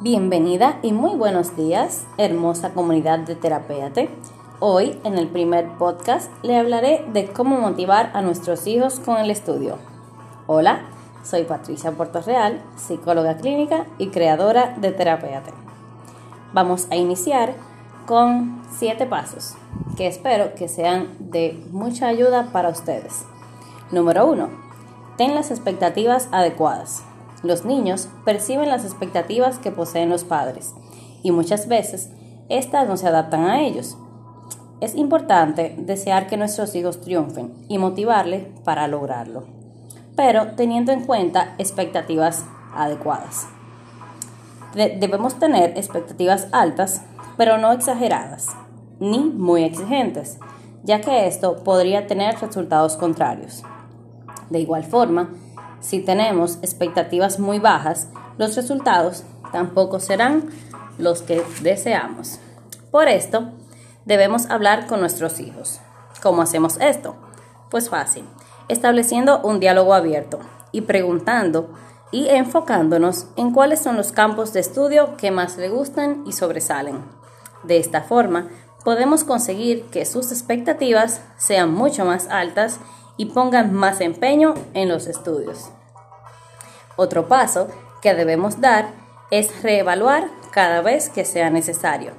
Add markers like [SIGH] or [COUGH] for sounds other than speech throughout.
Bienvenida y muy buenos días, hermosa comunidad de Terapéate. Hoy, en el primer podcast, le hablaré de cómo motivar a nuestros hijos con el estudio. Hola, soy Patricia Real, psicóloga clínica y creadora de Terapéate. Vamos a iniciar con siete pasos que espero que sean de mucha ayuda para ustedes. Número 1. Ten las expectativas adecuadas. Los niños perciben las expectativas que poseen los padres y muchas veces éstas no se adaptan a ellos. Es importante desear que nuestros hijos triunfen y motivarles para lograrlo, pero teniendo en cuenta expectativas adecuadas. debemos tener expectativas altas, pero no exageradas, ni muy exigentes, ya que esto podría tener resultados contrarios. De igual forma, si tenemos expectativas muy bajas, los resultados tampoco serán los que deseamos. Por esto, debemos hablar con nuestros hijos. ¿Cómo hacemos esto? Pues fácil, estableciendo un diálogo abierto y preguntando y enfocándonos en cuáles son los campos de estudio que más le gustan y sobresalen. De esta forma, podemos conseguir que sus expectativas sean mucho más altas y pongan más empeño en los estudios. Otro paso que debemos dar es reevaluar cada vez que sea necesario.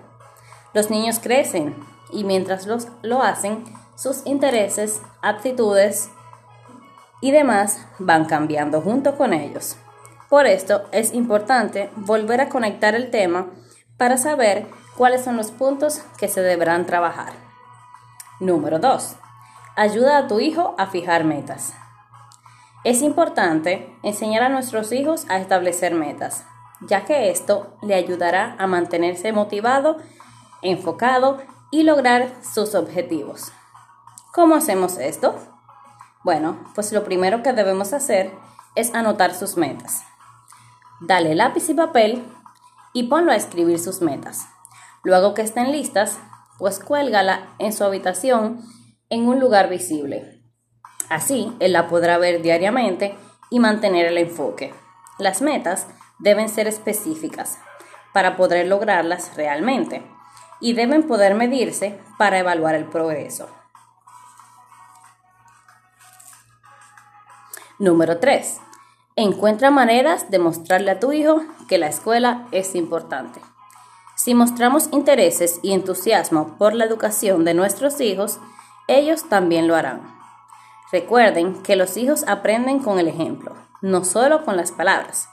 Los niños crecen y mientras los, lo hacen, sus intereses, aptitudes y demás van cambiando junto con ellos. Por esto es importante volver a conectar el tema para saber cuáles son los puntos que se deberán trabajar. Número 2. Ayuda a tu hijo a fijar metas. Es importante enseñar a nuestros hijos a establecer metas, ya que esto le ayudará a mantenerse motivado, enfocado y lograr sus objetivos. ¿Cómo hacemos esto? Bueno, pues lo primero que debemos hacer es anotar sus metas. Dale lápiz y papel y ponlo a escribir sus metas. Luego que estén listas, pues cuélgala en su habitación en un lugar visible. Así, él la podrá ver diariamente y mantener el enfoque. Las metas deben ser específicas para poder lograrlas realmente y deben poder medirse para evaluar el progreso. Número 3. Encuentra maneras de mostrarle a tu hijo que la escuela es importante. Si mostramos intereses y entusiasmo por la educación de nuestros hijos, ellos también lo harán. Recuerden que los hijos aprenden con el ejemplo, no solo con las palabras.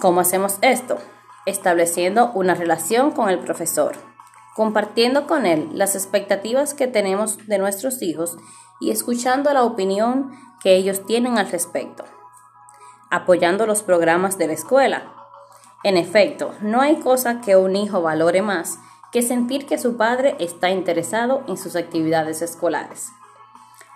¿Cómo hacemos esto? Estableciendo una relación con el profesor, compartiendo con él las expectativas que tenemos de nuestros hijos y escuchando la opinión que ellos tienen al respecto, apoyando los programas de la escuela. En efecto, no hay cosa que un hijo valore más que sentir que su padre está interesado en sus actividades escolares.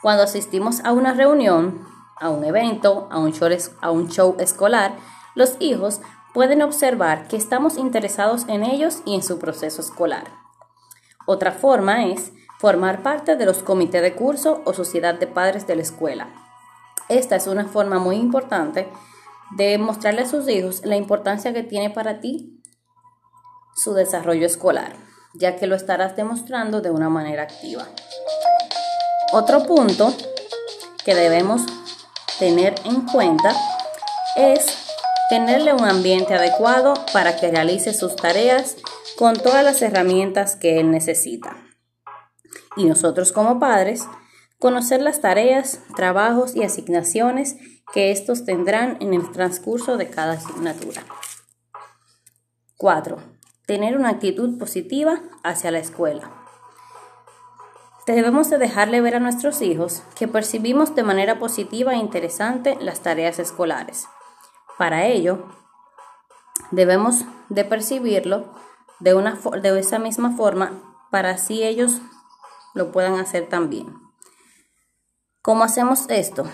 Cuando asistimos a una reunión, a un evento, a un show, a un show escolar, los hijos pueden observar que estamos interesados en ellos y en su proceso escolar. Otra forma es formar parte de los comités de curso o sociedad de padres de la escuela. Esta es una forma muy importante de mostrarle a sus hijos la importancia que tiene para ti su desarrollo escolar, ya que lo estarás demostrando de una manera activa. Otro punto que debemos tener en cuenta es tenerle un ambiente adecuado para que realice sus tareas con todas las herramientas que él necesita. Y nosotros como padres, conocer las tareas, trabajos y asignaciones que estos tendrán en el transcurso de cada asignatura. 4. Tener una actitud positiva hacia la escuela debemos de dejarle ver a nuestros hijos que percibimos de manera positiva e interesante las tareas escolares. Para ello, debemos de percibirlo de, una, de esa misma forma para así ellos lo puedan hacer también. ¿Cómo hacemos esto?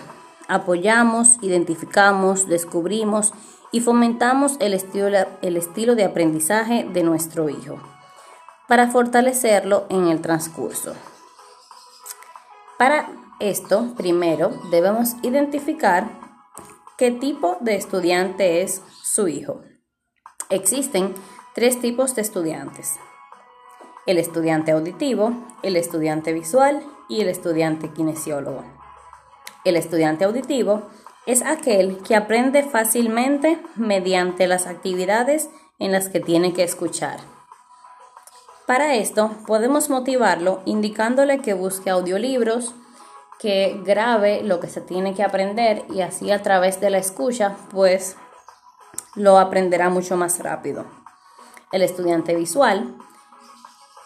Apoyamos, identificamos, descubrimos y fomentamos el estilo, el estilo de aprendizaje de nuestro hijo para fortalecerlo en el transcurso. Para esto, primero debemos identificar qué tipo de estudiante es su hijo. Existen tres tipos de estudiantes. El estudiante auditivo, el estudiante visual y el estudiante kinesiólogo. El estudiante auditivo es aquel que aprende fácilmente mediante las actividades en las que tiene que escuchar. Para esto podemos motivarlo indicándole que busque audiolibros, que grabe lo que se tiene que aprender y así a través de la escucha pues lo aprenderá mucho más rápido. El estudiante visual,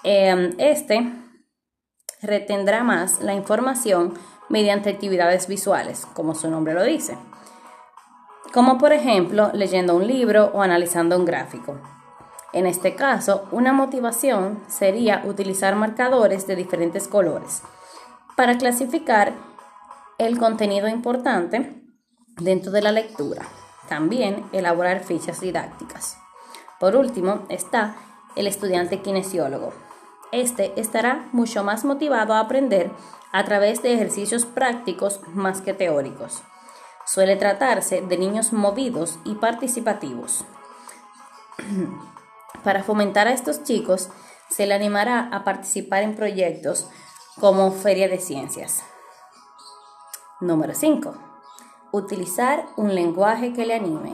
em, este retendrá más la información mediante actividades visuales, como su nombre lo dice, como por ejemplo leyendo un libro o analizando un gráfico. En este caso, una motivación sería utilizar marcadores de diferentes colores para clasificar el contenido importante dentro de la lectura. También elaborar fichas didácticas. Por último está el estudiante kinesiólogo. Este estará mucho más motivado a aprender a través de ejercicios prácticos más que teóricos. Suele tratarse de niños movidos y participativos. [CLEARS THROAT] Para fomentar a estos chicos, se le animará a participar en proyectos como Feria de Ciencias. Número 5. Utilizar un lenguaje que le anime.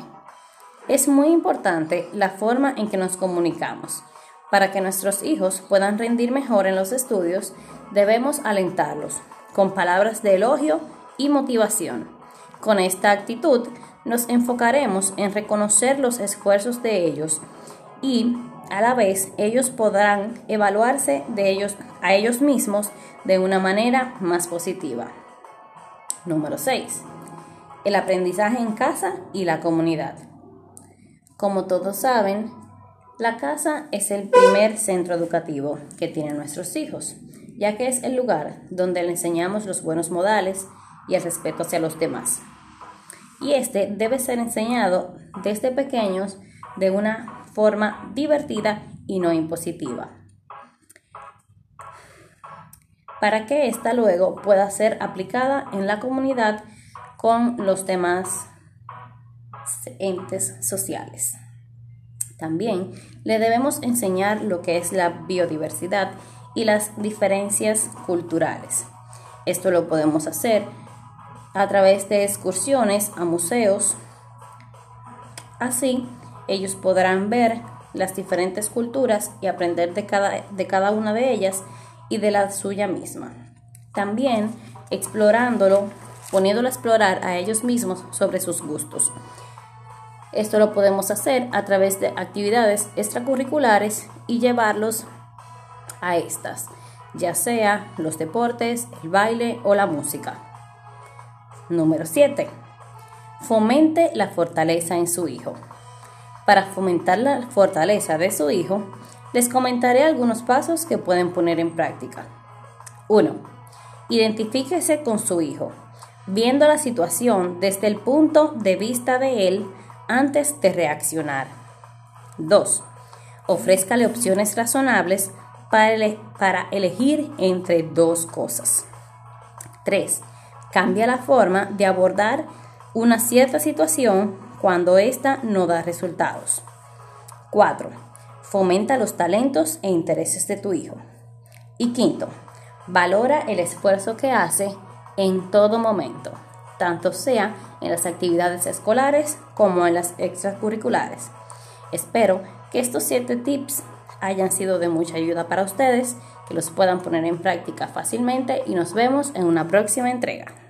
Es muy importante la forma en que nos comunicamos. Para que nuestros hijos puedan rendir mejor en los estudios, debemos alentarlos con palabras de elogio y motivación. Con esta actitud, nos enfocaremos en reconocer los esfuerzos de ellos y a la vez ellos podrán evaluarse de ellos a ellos mismos de una manera más positiva. Número 6. El aprendizaje en casa y la comunidad. Como todos saben, la casa es el primer centro educativo que tienen nuestros hijos, ya que es el lugar donde le enseñamos los buenos modales y el respeto hacia los demás. Y este debe ser enseñado desde pequeños de una forma divertida y no impositiva. Para que ésta luego pueda ser aplicada en la comunidad con los demás entes sociales. También le debemos enseñar lo que es la biodiversidad y las diferencias culturales. Esto lo podemos hacer a través de excursiones a museos. Así ellos podrán ver las diferentes culturas y aprender de cada, de cada una de ellas y de la suya misma. También explorándolo, poniéndolo a explorar a ellos mismos sobre sus gustos. Esto lo podemos hacer a través de actividades extracurriculares y llevarlos a estas, ya sea los deportes, el baile o la música. Número 7. Fomente la fortaleza en su hijo. Para fomentar la fortaleza de su hijo, les comentaré algunos pasos que pueden poner en práctica. 1. Identifíquese con su hijo, viendo la situación desde el punto de vista de él antes de reaccionar. 2. Ofrézcale opciones razonables para, elegir entre dos cosas. 3. Cambia la forma de abordar una cierta situación cuando ésta no da resultados. 4. Fomenta los talentos e intereses de tu hijo. Y quinto, valora el esfuerzo que hace en todo momento, tanto sea en las actividades escolares como en las extracurriculares. Espero que estos 7 tips hayan sido de mucha ayuda para ustedes, que los puedan poner en práctica fácilmente y nos vemos en una próxima entrega.